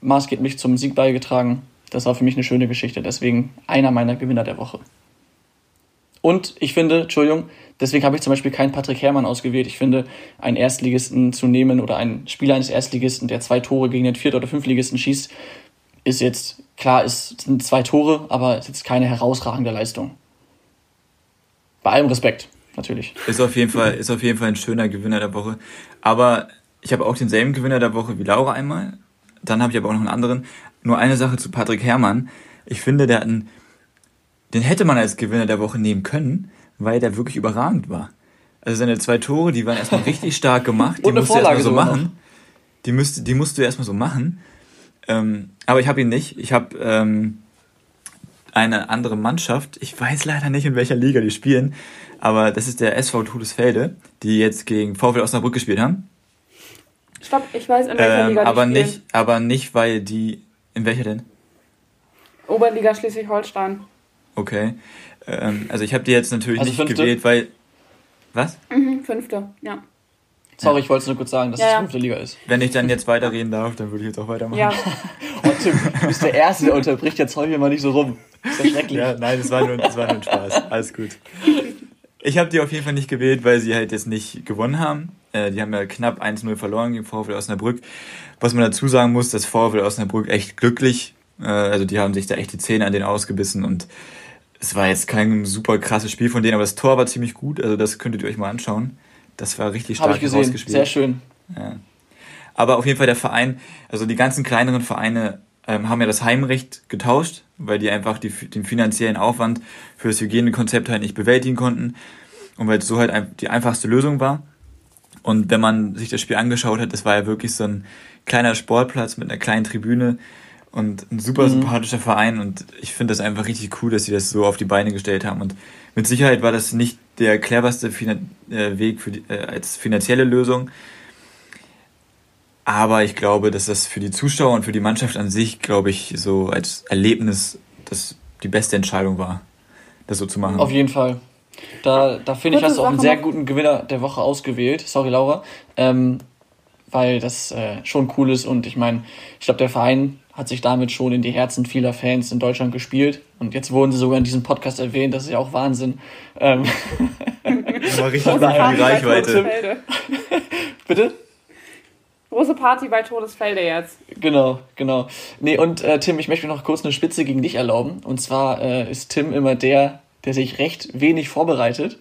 maßgeblich zum Sieg beigetragen. Das war für mich eine schöne Geschichte, deswegen einer meiner Gewinner der Woche. Und ich finde, Entschuldigung, deswegen habe ich zum Beispiel keinen Patrick Herrmann ausgewählt. Ich finde, einen Erstligisten zu nehmen oder einen Spieler eines Erstligisten, der zwei Tore gegen den Viert- oder Fünftligisten schießt, ist jetzt, klar, es sind zwei Tore, aber es ist jetzt keine herausragende Leistung. Bei allem Respekt, natürlich. Ist auf jeden Fall, ist auf jeden Fall ein schöner Gewinner der Woche. Aber ich habe auch denselben Gewinner der Woche wie Laura einmal. Dann habe ich aber auch noch einen anderen. Nur eine Sache zu Patrick Herrmann. Ich finde, der hat einen den hätte man als Gewinner der Woche nehmen können, weil der wirklich überragend war. Also seine zwei Tore, die waren erstmal richtig stark gemacht. Die musst du erstmal so machen. Die, müsste, die musst du erstmal so machen. Ähm, aber ich habe ihn nicht. Ich habe ähm, eine andere Mannschaft. Ich weiß leider nicht, in welcher Liga die spielen. Aber das ist der SV Todesfelde, die jetzt gegen VfL Osnabrück gespielt haben. Stopp, ich weiß, in welcher ähm, Liga die aber spielen. Nicht, aber nicht, weil die... In welcher denn? Oberliga Schleswig-Holstein. Okay. Ähm, also ich habe die jetzt natürlich also nicht fünfte? gewählt, weil. Was? Mhm, fünfte, ja. Sorry, ich wollte es nur kurz sagen, dass ja, es fünfte Liga ist. Wenn ich dann jetzt weiterreden darf, dann würde ich jetzt auch weitermachen. Ja. oh, Tim, du bist der Erste, der unterbricht. Jetzt heul mir mal nicht so rum. Das ist ja schrecklich. Ja, nein, das war nur, das war nur ein Spaß. Alles gut. Ich habe die auf jeden Fall nicht gewählt, weil sie halt jetzt nicht gewonnen haben. Äh, die haben ja knapp 1-0 verloren gegen VfL Osnabrück. Was man dazu sagen muss, dass VfL Osnabrück echt glücklich, äh, also die haben sich da echt die Zähne an den ausgebissen und es war jetzt kein super krasses Spiel von denen, aber das Tor war ziemlich gut. Also das könntet ihr euch mal anschauen. Das war richtig stark Hab ich gesehen. Sehr schön. Ja. Aber auf jeden Fall der Verein, also die ganzen kleineren Vereine ähm, haben ja das Heimrecht getauscht, weil die einfach die, den finanziellen Aufwand für das Hygienekonzept halt nicht bewältigen konnten und weil es so halt die einfachste Lösung war. Und wenn man sich das Spiel angeschaut hat, das war ja wirklich so ein kleiner Sportplatz mit einer kleinen Tribüne und ein super mhm. sympathischer Verein und ich finde das einfach richtig cool, dass sie das so auf die Beine gestellt haben und mit Sicherheit war das nicht der cleverste äh, Weg für die, äh, als finanzielle Lösung, aber ich glaube, dass das für die Zuschauer und für die Mannschaft an sich, glaube ich, so als Erlebnis das die beste Entscheidung war, das so zu machen. Auf jeden Fall. Da, da finde ich, hast du auch einen sehr guten Gewinner der Woche ausgewählt. Sorry, Laura. Ähm, weil das äh, schon cool ist und ich meine, ich glaube, der Verein hat sich damit schon in die Herzen vieler Fans in Deutschland gespielt. Und jetzt wurden sie sogar in diesem Podcast erwähnt, das ist ja auch Wahnsinn. Ähm das war richtig die Reichweite. Bitte? Große Party bei Todesfelde jetzt. Genau, genau. Nee, und äh, Tim, ich möchte mir noch kurz eine Spitze gegen dich erlauben. Und zwar äh, ist Tim immer der, der sich recht wenig vorbereitet.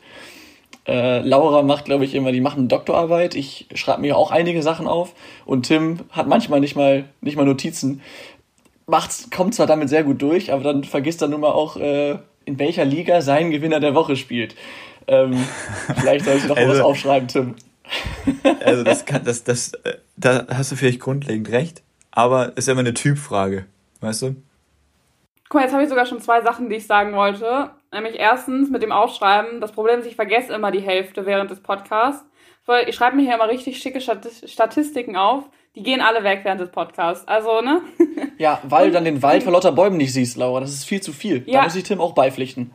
Äh, Laura macht, glaube ich, immer, die machen Doktorarbeit. Ich schreibe mir auch einige Sachen auf. Und Tim hat manchmal nicht mal, nicht mal Notizen. Macht's, kommt zwar damit sehr gut durch, aber dann vergisst er nun mal auch, äh, in welcher Liga sein Gewinner der Woche spielt. Ähm, vielleicht soll ich noch also, was aufschreiben, Tim. also das kann, das, das, äh, da hast du vielleicht grundlegend recht, aber ist ja immer eine Typfrage, weißt du? Guck mal, jetzt habe ich sogar schon zwei Sachen, die ich sagen wollte. Nämlich erstens mit dem Aufschreiben. Das Problem ist, ich vergesse immer die Hälfte während des Podcasts. Ich schreibe mir hier immer richtig schicke Statistiken auf. Die gehen alle weg während des Podcasts. Also, ne? Ja, weil du dann den Wald vor lauter Bäumen nicht siehst, Laura. Das ist viel zu viel. Ja. Da muss ich Tim auch beipflichten.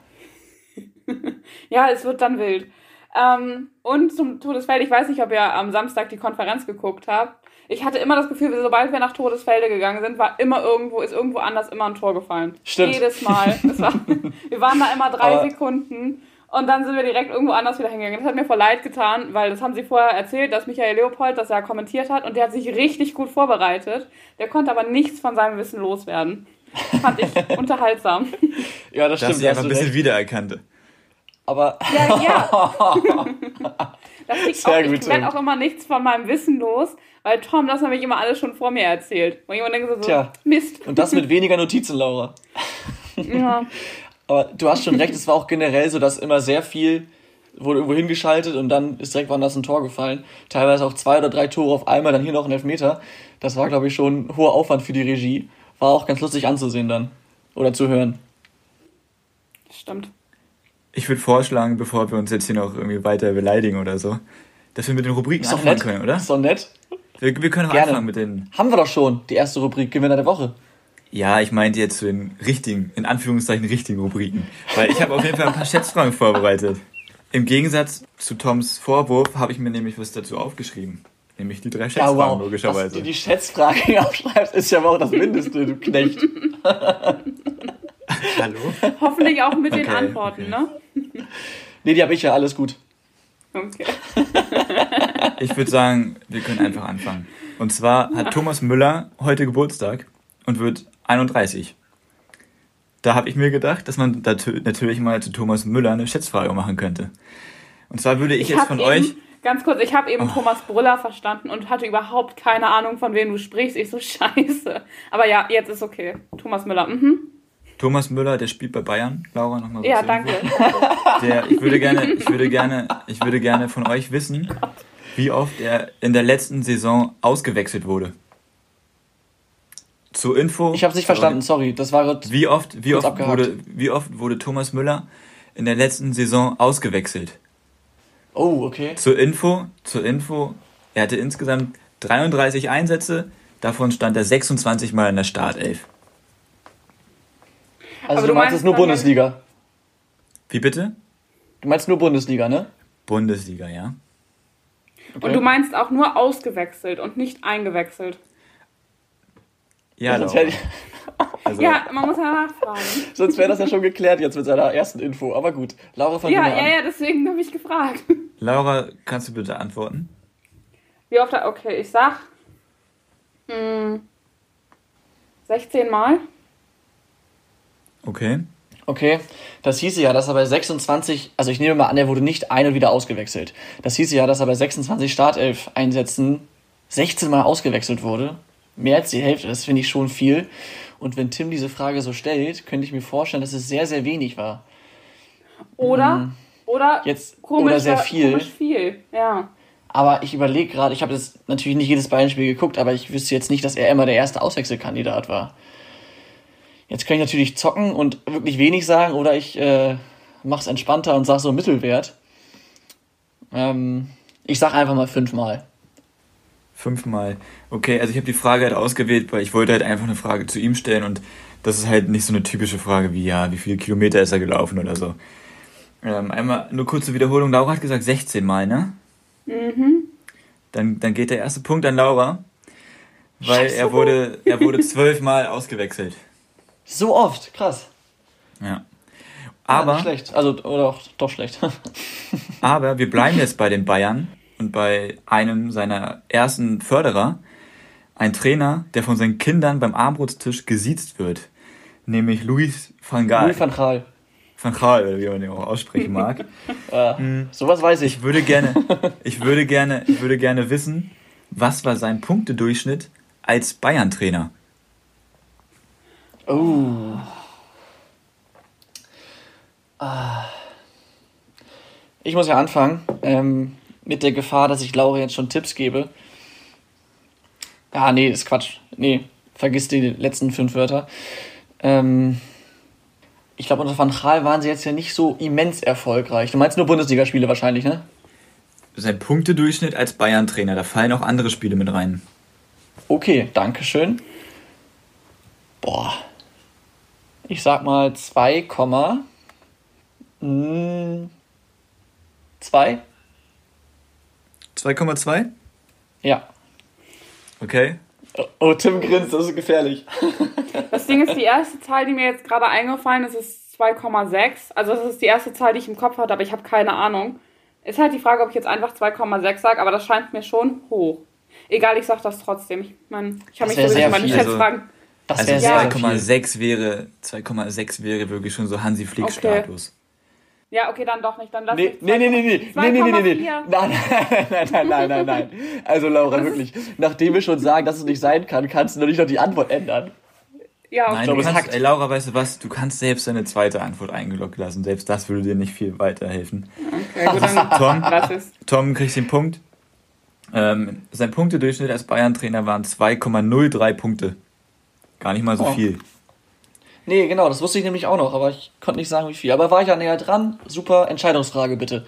ja, es wird dann wild. Ähm, und zum Todesfeld, ich weiß nicht, ob ihr am Samstag die Konferenz geguckt habt. Ich hatte immer das Gefühl, sobald wir nach Todesfelde gegangen sind, war immer irgendwo, ist irgendwo anders immer ein Tor gefallen. Stimmt. Jedes Mal. War, wir waren da immer drei Aber- Sekunden und dann sind wir direkt irgendwo anders wieder hingegangen. Das hat mir voll leid getan, weil das haben sie vorher erzählt, dass Michael Leopold das ja kommentiert hat und der hat sich richtig gut vorbereitet. Der konnte aber nichts von seinem Wissen loswerden. Fand ich unterhaltsam. Ja, das stimmt. du da einfach ein bisschen recht. wiedererkannt. Aber Ja, ja. Das liegt Sehr auch, gut, ich werde auch immer nichts von meinem Wissen los, weil Tom das nämlich immer alles schon vor mir erzählt. Und ich denke so, Tja. Mist. und das mit weniger Notizen, Laura. Ja. Aber du hast schon recht, es war auch generell so, dass immer sehr viel wurde irgendwo hingeschaltet und dann ist direkt woanders ein Tor gefallen. Teilweise auch zwei oder drei Tore auf einmal, dann hier noch ein Elfmeter. Das war, glaube ich, schon ein hoher Aufwand für die Regie. War auch ganz lustig anzusehen dann. Oder zu hören. Stimmt. Ich würde vorschlagen, bevor wir uns jetzt hier noch irgendwie weiter beleidigen oder so, dass wir mit den Rubriken Ist anfangen nett. können, oder? Ist doch nett. Wir, wir können auch Gerne. anfangen mit den. Haben wir doch schon, die erste Rubrik, Gewinner der Woche. Ja, ich meinte jetzt zu den richtigen, in Anführungszeichen richtigen Rubriken. Weil ich habe auf jeden Fall ein paar Schätzfragen vorbereitet. Im Gegensatz zu Toms Vorwurf habe ich mir nämlich was dazu aufgeschrieben. Nämlich die drei Schätzfragen, Dass du logischerweise. dir die Schätzfrage aufschreibst, ist ja auch das Mindeste, du Knecht. Hallo? Hoffentlich auch mit den Okay, Antworten, okay. ne? Nee, die habe ich ja, alles gut. Okay. Ich würde sagen, wir können einfach anfangen. Und zwar hat Thomas Müller heute Geburtstag und wird 31. Da habe ich mir gedacht, dass man natürlich mal zu Thomas Müller eine Schätzfrage machen könnte. Und zwar würde ich, Ich jetzt von eben, euch. Ganz kurz, ich habe Oh. eben Thomas Brüller verstanden und hatte überhaupt keine Ahnung, von wem du sprichst. Ich so, scheiße. Aber ja, jetzt ist okay. Thomas Müller, mhm. Thomas Müller, der spielt bei Bayern. Laura, nochmal so Ja, danke. Der, ich würde gerne, ich würde gerne, ich würde gerne von euch wissen, wie oft er in der letzten Saison ausgewechselt wurde. Zur Info. Ich habe es nicht verstanden, sorry. Das war Wie oft, wie oft, abgehakt. wurde, wie oft wurde Thomas Müller in der letzten Saison ausgewechselt? Oh, okay. Zur Info, zur Info, er hatte insgesamt 33 Einsätze, davon stand er 26 Mal in der Startelf. Also Aber du du meinst meinst jetzt nur Bundesliga. Wie bitte? Du meinst nur Bundesliga, ne? Bundesliga, ja. Und du meinst auch nur ausgewechselt und nicht eingewechselt. Ja, sonst Laura. hätte ich- Also, Ja, man muss ja nachfragen. Sonst wäre das ja schon geklärt jetzt mit seiner ersten Info. Aber gut, Laura von Ja, ja, an. ja, deswegen habe ich gefragt. Laura, kannst du bitte antworten? Wie oft? Okay, ich sag. Mh, 16 Mal. Okay. Okay, das hieße ja, dass er bei 26, also ich nehme mal an, er wurde nicht ein- und wieder ausgewechselt. Das hieße ja, dass er bei 26 Startelf-Einsätzen 16 Mal ausgewechselt wurde. Mehr als die Hälfte, das finde ich schon viel. Und wenn Tim diese Frage so stellt, könnte ich mir vorstellen, dass es sehr, sehr wenig war. Oder? Oder Mhm. Jetzt- komisch, oder sehr viel. Komisch viel, ja. Aber ich überlege gerade, ich habe jetzt natürlich nicht jedes Beispiel geguckt, aber ich wüsste jetzt nicht, dass er immer der erste Auswechselkandidat war. Jetzt kann ich natürlich zocken und wirklich wenig sagen oder ich äh, mach's entspannter und sag so Mittelwert. Ähm, ich sag einfach mal fünfmal. Fünfmal. Okay, also ich habe die Frage halt ausgewählt, weil ich wollte halt einfach eine Frage zu ihm stellen und das ist halt nicht so eine typische Frage wie, ja, wie viele Kilometer ist er gelaufen oder so. Ähm, einmal nur kurze Wiederholung. Laura hat gesagt 16 Mal, ne? Mhm. Dann, dann geht der erste Punkt an Laura, weil er wurde, er wurde zwölfmal ausgewechselt. So oft, krass. Ja. Ja, Aber, nicht schlecht. Also, oder auch doch schlecht. aber wir bleiben jetzt bei den Bayern und bei einem seiner ersten Förderer, ein Trainer, der von seinen Kindern beim Armbrotstisch gesiezt wird, nämlich Luis van Gaal. Louis van Gaal. Van Gaal, oder wie man den auch aussprechen mag. Äh, Sowas weiß ich. Ich würde gerne, ich würde gerne, ich würde gerne wissen, was war sein Punktedurchschnitt als Bayern-Trainer? Oh. Ich muss ja anfangen, ähm, mit der Gefahr, dass ich Laura jetzt schon Tipps gebe. Ah, nee, ist Quatsch. Nee, vergiss die letzten fünf Wörter. Ähm, ich glaube, unter Van Gaal waren sie jetzt ja nicht so immens erfolgreich. Du meinst nur Bundesligaspiele wahrscheinlich, ne? Sein Punktedurchschnitt als Bayern-Trainer, da fallen auch andere Spiele mit rein. Okay, danke schön. Boah. Ich sag mal 2, Komma, mm, 2? 2,2? Ja. Okay? Oh, Tim grinst, das ist gefährlich. Das Ding ist, die erste Zahl, die mir jetzt gerade eingefallen ist, ist 2,6. Also das ist die erste Zahl, die ich im Kopf hatte, aber ich habe keine Ahnung. Ist halt die Frage, ob ich jetzt einfach 2,6 sage, aber das scheint mir schon hoch. Egal, ich sag das trotzdem. Ich meine, ich habe mich sowieso sehr mal nicht viel. jetzt Also- fragen. Das Also wäre sehr, sehr viel. 2,6 wäre 2,6 wäre wirklich schon so Hansi Flick Status. Ja, okay, dann doch nicht. Dann lass Nee, nee, nee, nee, nee, nee, nee, nee, nee, nee. 2,4. Nein, nein, nein, nein, nein, nein, nein. Also Laura, wirklich, nachdem wir schon sagen, dass es nicht sein kann, kannst du doch nicht noch die Antwort ändern. Ja, okay. Nein, glaube, du es kannst, ey, Laura, weißt du was? Du kannst selbst deine zweite Antwort eingeloggt lassen. Selbst das würde dir nicht viel weiterhelfen. okay gut, dann Tom? lass es. Tom kriegt den Punkt. Ähm, sein Punktedurchschnitt als Bayern-Trainer waren 2,03 Punkte. Gar nicht mal so Oh. viel. Nee, genau, das wusste ich nämlich auch noch, aber ich konnte nicht sagen, wie viel. Aber war ich ja näher dran. Super, Entscheidungsfrage bitte.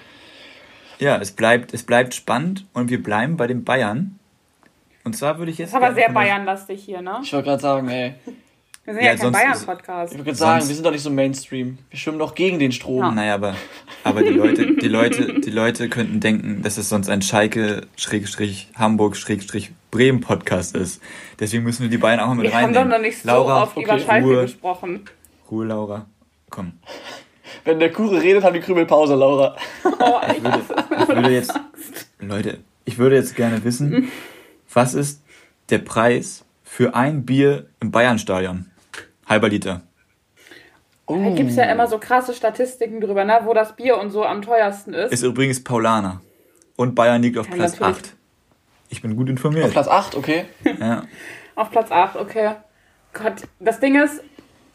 Ja, es bleibt, es bleibt spannend und wir bleiben bei den Bayern. Und zwar würde ich jetzt. Das ist aber sehr Bayernlastig hier, ne? Ich wollte gerade sagen, ey, Wir sind Ja, ja, kein Bayern-Podcast. ich wollte gerade sagen, wir sind doch nicht so Mainstream. Wir schwimmen doch gegen den Strom. Ja. Naja, aber, aber die Leute, die Leute, die Leute könnten denken, dass es sonst ein Schalke Schrägstrich Hamburg Schrägstrich Bremen Podcast ist. Deswegen müssen wir die Bayern auch mal mit Wir haben reinnehmen. doch noch nicht so Laura, oft über okay, Schalke Ruhe. gesprochen. Ruhe, Laura. Komm. Wenn der Kure redet, haben die Krümel Pause, Laura. Oh, Ich würde, ich würde jetzt, Leute, ich würde jetzt gerne wissen, was ist der Preis für ein Bier im Bayernstadion? Halber Liter. Da gibt es ja immer so krasse Statistiken drüber, ne? wo das Bier und so am teuersten ist. Ist übrigens Paulaner. Und Bayern liegt auf Ja, Platz natürlich. 8. Ich bin gut informiert. Auf Platz 8, okay. Ja. Auf Platz 8, okay. Gott, das Ding ist,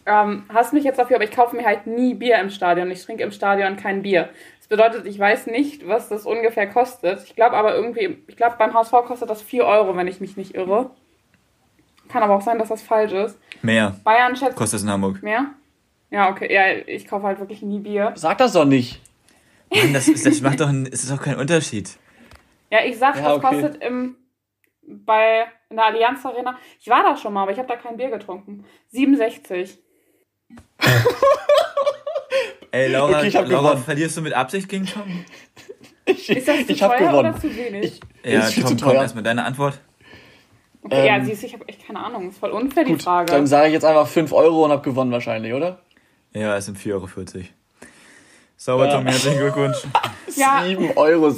ähm, hast mich jetzt dafür, aber ich kaufe mir halt nie Bier im Stadion. Ich trinke im Stadion kein Bier. Das bedeutet, ich weiß nicht, was das ungefähr kostet. Ich glaube aber irgendwie, ich glaube beim HSV kostet das 4 Euro, wenn ich mich nicht irre. Kann aber auch sein, dass das falsch ist. Mehr Bayern schätzt kostet es in Hamburg. mehr. Ja, okay. Ja, ich kaufe halt wirklich nie Bier. Sag das doch nicht. Mann, das, ist, das macht doch, ein- es ist doch kein Unterschied. Ja, ich sag, Ja, das okay. kostet im, bei, in der Allianz Arena. Ich war da schon mal, aber ich habe da kein Bier getrunken. 67. Ey, Laura, Okay, ich hab Laura gewonnen. verlierst du mit Absicht gegen Tom? Ich, Ist das zu ich teuer gewonnen. oder zu wenig? Ja, Ist viel Tom, zu komm teuer. erstmal deine Antwort. Okay, ja, Ähm, siehst du, ich habe echt keine Ahnung. Ist voll unfair, die Gut, Frage. dann sage ich jetzt einfach 5 Euro und habe gewonnen wahrscheinlich, oder? Ja, es sind 4,40 Euro. Sauber, Ja. Tom, herzlichen Glückwunsch. Ja. 7,60 Euro.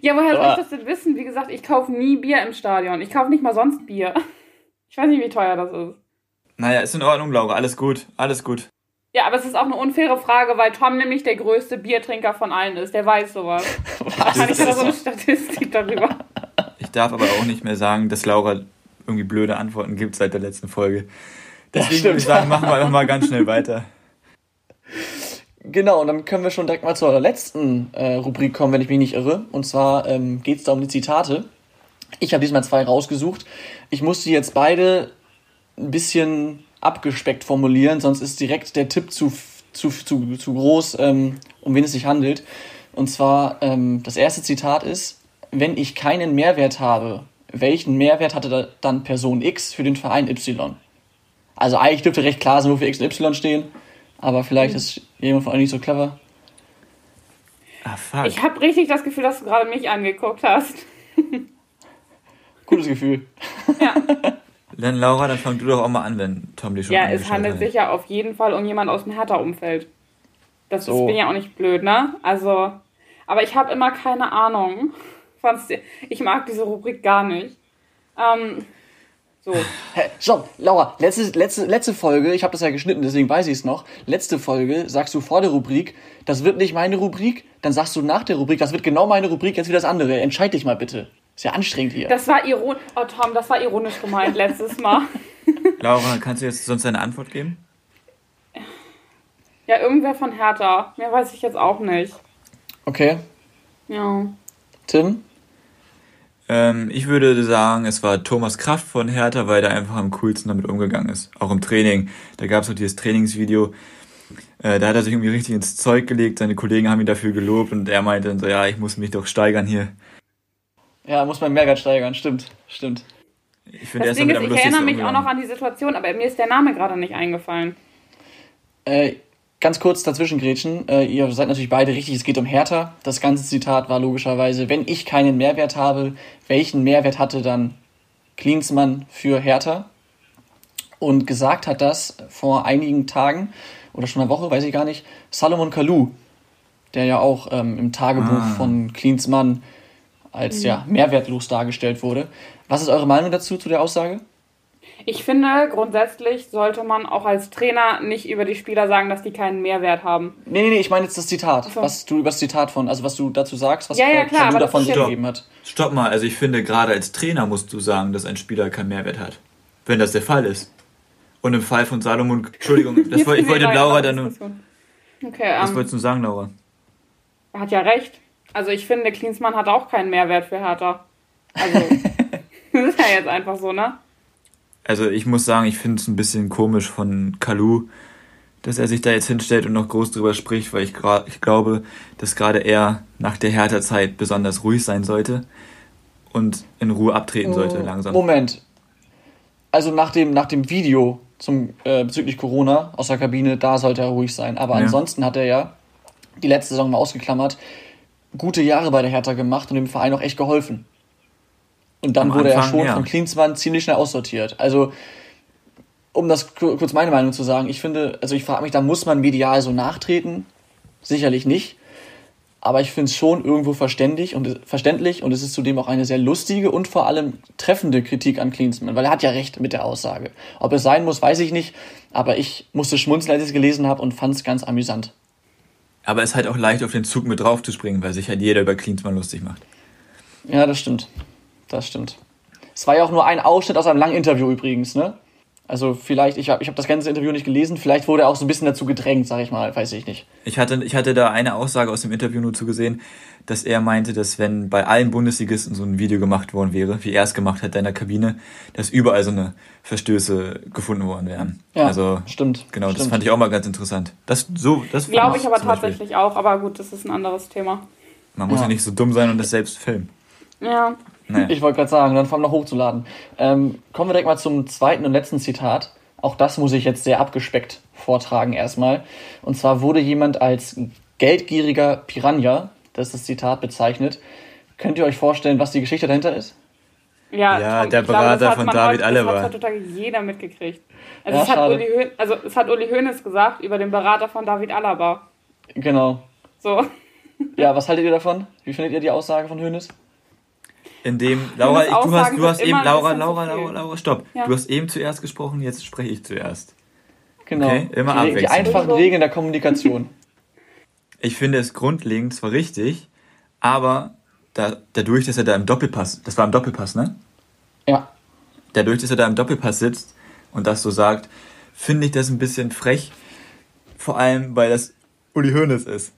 Ja, woher soll ich das denn wissen? Wie gesagt, ich kaufe nie Bier im Stadion. Ich kaufe nicht mal sonst Bier. Ich weiß nicht, wie teuer das ist. Naja, ist in Ordnung, Laura. Alles gut, alles gut. Ja, aber es ist auch eine unfaire Frage, weil Tom nämlich der größte Biertrinker von allen ist. Der weiß sowas. Wahrscheinlich hat er so eine Statistik darüber. Ich darf aber auch nicht mehr sagen, dass Laura irgendwie blöde Antworten gibt seit der letzten Folge. Deswegen würde ich sagen, machen wir einfach mal ganz schnell weiter. Genau, und dann können wir schon direkt mal zur letzten äh, Rubrik kommen, wenn ich mich nicht irre. Und zwar ähm, geht es da um die Zitate. Ich habe diesmal zwei rausgesucht. Ich muss die jetzt beide ein bisschen abgespeckt formulieren, sonst ist direkt der Tipp zu, zu, zu, zu groß, ähm, um wen es sich handelt. Und zwar, ähm, das erste Zitat ist, wenn ich keinen Mehrwert habe, welchen Mehrwert hatte da dann Person X für den Verein Y? Also eigentlich dürfte recht klar sein, wofür X und Y stehen, aber vielleicht ist jemand von euch nicht so clever. Ah, fuck. Ich habe richtig das Gefühl, dass du gerade mich angeguckt hast. Gutes Gefühl. Dann Laura, dann fang du doch auch mal an, wenn Tom dich schon Ja, es handelt hat. sich ja auf jeden Fall um jemanden aus dem Hertha-Umfeld. Das ist, So. bin ja auch nicht blöd, ne? Also, aber ich habe immer keine Ahnung. Ich mag diese Rubrik gar nicht. Ähm, so. Hä, stopp, Laura, letzte, letzte, letzte Folge, ich habe das ja geschnitten, deswegen weiß ich es noch. Letzte Folge sagst du vor der Rubrik, das wird nicht meine Rubrik, dann sagst du nach der Rubrik, das wird genau meine Rubrik, jetzt wieder das andere. Entscheid dich mal bitte. Ist ja anstrengend hier. Das war ironisch. Oh, Tom, das war ironisch gemeint letztes Mal. Laura, kannst du jetzt sonst deine Antwort geben? Ja, irgendwer von Hertha. Mehr weiß ich jetzt auch nicht. Okay, Ja. Tim? Ähm, ich würde sagen, es war Thomas Kraft von Hertha, weil der einfach am coolsten damit umgegangen ist. Auch im Training. Da gab es auch dieses Trainingsvideo. Äh, da hat er sich irgendwie richtig ins Zeug gelegt. Seine Kollegen haben ihn dafür gelobt und er meinte dann so, ja, ich muss mich doch steigern hier. Ja, muss mein Mehrwert steigern, stimmt, stimmt. Ich finde, er ich erinnere mich auch noch an die Situation, aber mir ist der Name gerade nicht eingefallen. Äh, ganz kurz dazwischen grätschen. Äh, ihr seid natürlich beide richtig, es geht um Hertha. Das ganze Zitat war logischerweise, wenn ich keinen Mehrwert habe, welchen Mehrwert hatte dann Klinsmann für Hertha? Und gesagt hat das vor einigen Tagen oder schon einer Woche, weiß ich gar nicht, Salomon Kalou, der ja auch ähm, im Tagebuch ah. von Klinsmann als ja, mehrwertlos dargestellt wurde. Was ist eure Meinung dazu, zu der Aussage? Ich finde, grundsätzlich sollte man auch als Trainer nicht über die Spieler sagen, dass die keinen Mehrwert haben. Nee, nee, nee, ich meine jetzt das Zitat. So. Was du über das Zitat von, also was du dazu sagst, was ja, ja, klar, du davon gegeben hat. Stopp mal, also ich finde, gerade als Trainer musst du sagen, dass ein Spieler keinen Mehrwert hat. Wenn das der Fall ist. Und im Fall von Salomon, Entschuldigung, das wollte, ich wollte Laura dann nur. Okay, Was um, wolltest du sagen, Laura? Er hat ja recht. Also ich finde, Klinsmann hat auch keinen Mehrwert für Hertha. Also, das ist ja jetzt einfach so, ne? Also ich muss sagen, ich finde es ein bisschen komisch von Kalu, dass er sich da jetzt hinstellt und noch groß drüber spricht, weil ich, ich glaube, dass gerade er nach der Hertha-Zeit besonders ruhig sein sollte und in Ruhe abtreten sollte oh, langsam. Moment. Also nach dem, nach dem Video zum, äh, bezüglich Corona aus der Kabine, da sollte er ruhig sein. Aber ja. ansonsten hat er ja die letzte Saison mal ausgeklammert, gute Jahre bei der Hertha gemacht und dem Verein auch echt geholfen. Und dann Am wurde Anfang, er schon ja. von Klinsmann ziemlich schnell aussortiert. Also, um das kurz meine Meinung zu sagen, ich finde, also ich frage mich, da muss man medial so nachtreten. Sicherlich nicht. Aber ich finde es schon irgendwo verständlich und, verständlich und es ist zudem auch eine sehr lustige und vor allem treffende Kritik an Klinsmann, weil er hat ja recht mit der Aussage. Ob es sein muss, weiß ich nicht, aber ich musste schmunzeln, als ich es gelesen habe und fand es ganz amüsant. Aber es ist halt auch leicht, auf den Zug mit drauf zu springen, weil sich halt jeder über Klinsmann lustig macht. Ja, das stimmt. Das stimmt. Es war ja auch nur ein Ausschnitt aus einem langen Interview übrigens, ne? Also vielleicht, ich habe ich hab das ganze Interview nicht gelesen, vielleicht wurde er auch so ein bisschen dazu gedrängt, sag ich mal, weiß ich nicht. Ich hatte, ich hatte da eine Aussage aus dem Interview nur zu gesehen, dass er meinte, dass wenn bei allen Bundesligisten so ein Video gemacht worden wäre, wie er es gemacht hat in der Kabine, dass überall so eine Verstöße gefunden worden wären. Ja, also, stimmt. Genau, stimmt. das fand ich auch mal ganz interessant. Das, so, das Glaube ich aber tatsächlich Beispiel. auch, aber gut, das ist ein anderes Thema. Man muss ja, ja nicht so dumm sein und das selbst filmen. Ja. Nee. Ich wollte gerade sagen, dann fangen wir noch hochzuladen. Ähm, kommen wir direkt mal zum zweiten und letzten Zitat. Auch das muss ich jetzt sehr abgespeckt vortragen erstmal. Und zwar wurde jemand als geldgieriger Piranha, das ist das Zitat, bezeichnet. Könnt ihr euch vorstellen, was die Geschichte dahinter ist? Ja, ja Tom, der Berater glaube, von David Alaba. Das hat heutzutage jeder mitgekriegt. Also, ja, es hat Uli Hoeneß, also es hat Uli Hoeneß gesagt über den Berater von David Alaba. Genau. So. Ja, was haltet ihr davon? Wie findet ihr die Aussage von Hoeneß? In dem Laura, ich, du hast, du hast eben Laura, Laura, Laura, Laura, stopp. Ja. Du hast eben zuerst gesprochen, jetzt spreche ich zuerst. Genau. Okay, immer die, die einfachen Regeln der Kommunikation. Ich finde es grundlegend zwar richtig, aber da, dadurch, dass er da im Doppelpass, das war im Doppelpass, ne? Ja. Dadurch, dass er da im Doppelpass sitzt und das so sagt, finde ich das ein bisschen frech. Vor allem, weil das Uli Hoeneß ist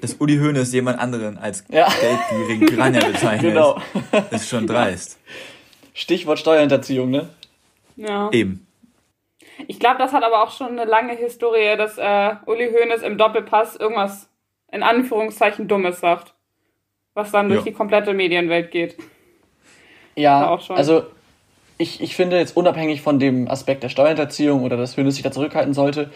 dass Uli Hoeneß jemand anderen als ja. geldgierigen Piranha bezeichnet, genau. ist schon dreist. Stichwort Steuerhinterziehung, ne? Ja. Eben. Ich glaube, das hat aber auch schon eine lange Historie, dass äh, Uli Hoeneß im Doppelpass irgendwas in Anführungszeichen Dummes sagt. Was dann durch ja. die komplette Medienwelt geht. Ja, also ich, ich finde jetzt unabhängig von dem Aspekt der Steuerhinterziehung oder dass Hoeneß sich da zurückhalten sollte,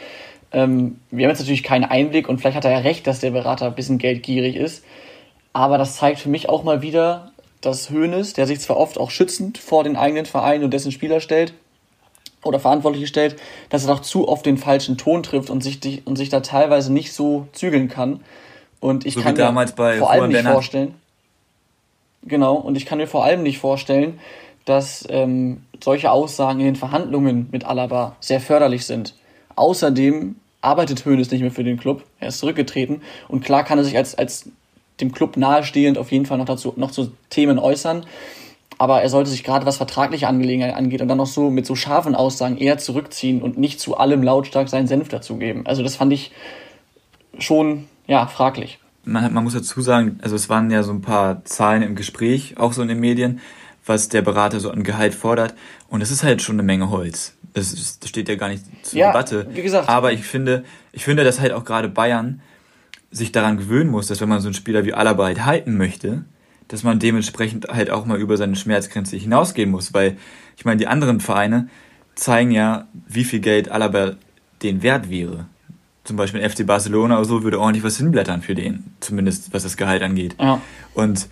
ähm, wir haben jetzt natürlich keinen Einblick und vielleicht hat er ja recht, dass der Berater ein bisschen geldgierig ist. Aber das zeigt für mich auch mal wieder, dass Hoeneß, der sich zwar oft auch schützend vor den eigenen Verein und dessen Spieler stellt oder Verantwortliche stellt, dass er doch zu oft den falschen Ton trifft und sich, und sich da teilweise nicht so zügeln kann. Und ich so kann mir vor allem nicht vorstellen. Genau, und ich kann mir vor allem nicht vorstellen, dass ähm, solche Aussagen in den Verhandlungen mit Alaba sehr förderlich sind. Außerdem arbeitet Hoeneß nicht mehr für den Club. Er ist zurückgetreten. Und klar kann er sich als, als dem Club nahestehend auf jeden Fall noch dazu, noch zu Themen äußern. Aber er sollte sich gerade was vertragliche Angelegenheiten angeht und dann noch so mit so scharfen Aussagen eher zurückziehen und nicht zu allem lautstark seinen Senf dazugeben. Also das fand ich schon, ja, fraglich. Man, man muss dazu sagen, also es waren ja so ein paar Zahlen im Gespräch, auch so in den Medien, was der Berater so an Gehalt fordert. Und es ist halt schon eine Menge Holz. Das, das steht ja gar nicht zur ja, Debatte. Wie gesagt. Aber ich finde, ich finde, dass halt auch gerade Bayern sich daran gewöhnen muss, dass wenn man so einen Spieler wie Alaba halt halten möchte, dass man dementsprechend halt auch mal über seine Schmerzgrenze hinausgehen muss, weil ich meine, die anderen Vereine zeigen ja, wie viel Geld Alaba den wert wäre. zum Beispiel FC Barcelona oder so würde ordentlich was hinblättern für den, zumindest was das Gehalt angeht. Ja. Und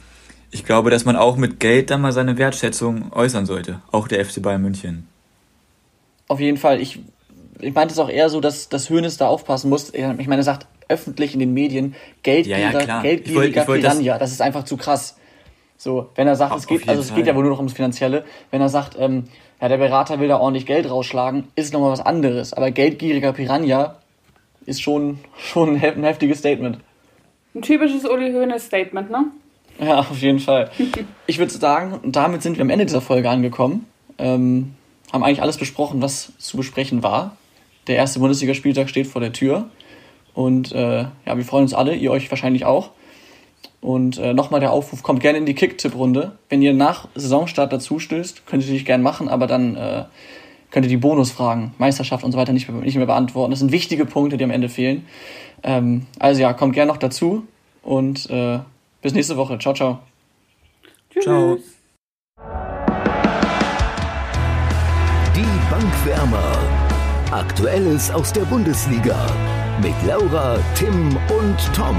ich glaube, dass man auch mit Geld dann mal seine Wertschätzung äußern sollte, auch der FC Bayern München. Auf jeden Fall. Ich, ich meinte es auch eher so, dass, dass Hönes da aufpassen muss. Ich meine, er sagt öffentlich in den Medien, geldgieriger, ja, ja, geldgieriger Piranha. Das, das, ist einfach zu krass. So, wenn er sagt, auf, es geht, also es geht ja wohl nur noch ums Finanzielle. Wenn er sagt, ähm, ja, der Berater will da ordentlich Geld rausschlagen, ist nochmal was anderes. Aber geldgieriger Piranha ist schon, schon ein heftiges Statement. Ein typisches Uli Hoeneß Statement, ne? Ja, auf jeden Fall. Ich würde sagen, damit sind wir am Ende dieser Folge angekommen. Ähm, haben eigentlich alles besprochen, was zu besprechen war. Der erste Bundesligaspieltag steht vor der Tür. Und äh, ja, wir freuen uns alle, ihr euch wahrscheinlich auch. Und äh, nochmal der Aufruf, kommt gerne in die Kick-Tipp-Runde. Wenn ihr nach Saisonstart dazu stößt, könnt ihr natürlich gerne machen, aber dann äh, könnt ihr die Bonusfragen, Meisterschaft und so weiter nicht mehr, nicht mehr beantworten. Das sind wichtige Punkte, die am Ende fehlen. Ähm, also ja, kommt gerne noch dazu und äh, bis nächste Woche. Ciao, ciao. Tschüss. Ciao. Die Bankwärmer. Aktuelles aus der Bundesliga mit Laura, Tim und Tom.